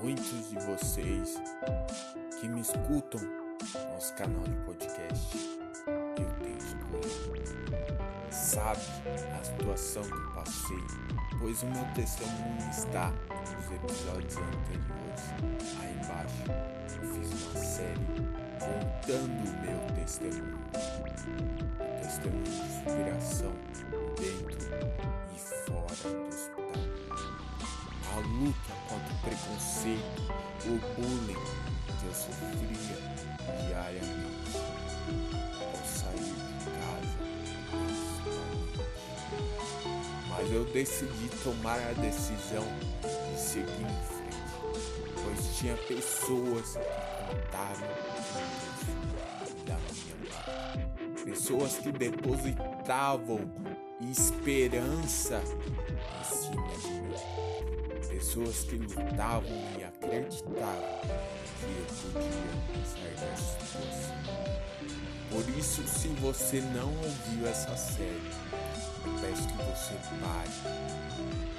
muitos de vocês que me escutam no nosso canal de podcast, eu tenho escolhido. Sabe a situação que eu passei, pois o meu testemunho está nos episódios anteriores. Aí embaixo eu fiz uma série contando o meu testemunho. O testemunho de inspiração dentro e fora do hospital. A luta preconceito, o bullying que eu sofria diariamente ao sair de casa. Mas eu decidi tomar a decisão de seguir em frente, pois tinha pessoas que contaram da minha parte. Pessoas que depositavam esperança em cima de. Pessoas que lutavam e acreditavam que eu podia sair dessa situação. Por isso, se você não ouviu essa série, eu peço que você pare.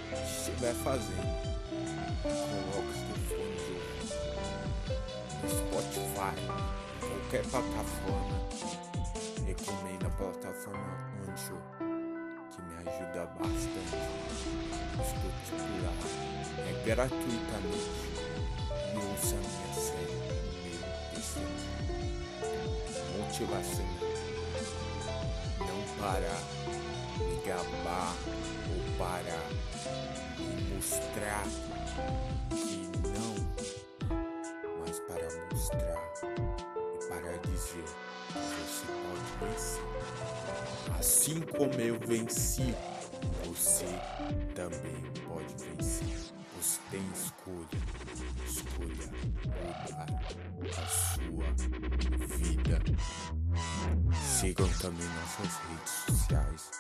Que estiver fazendo, coloque os ouvido. No Spotify, qualquer plataforma, recomendo a plataforma Anchor, que me ajuda bastante. Escute é gratuitamente e ouça a minha série, meu testemunho. Motivacional. Não parar, de gabar ou parar e mostrar que não, mas para mostrar e para dizer que você pode vencer. Assim como eu venci, você também pode vencer. Tem escolha. Escolha mudar a sua vida. Sigam também nossas redes sociais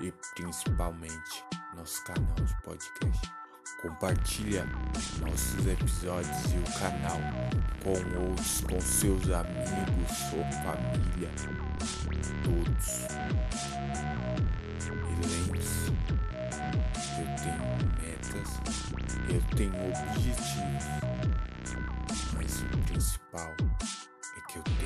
e principalmente nosso canal de podcast. Compartilha nossos episódios e o canal com outros, com seus amigos ou família, todos. tenho objetivos, mas o principal é que eu tenho.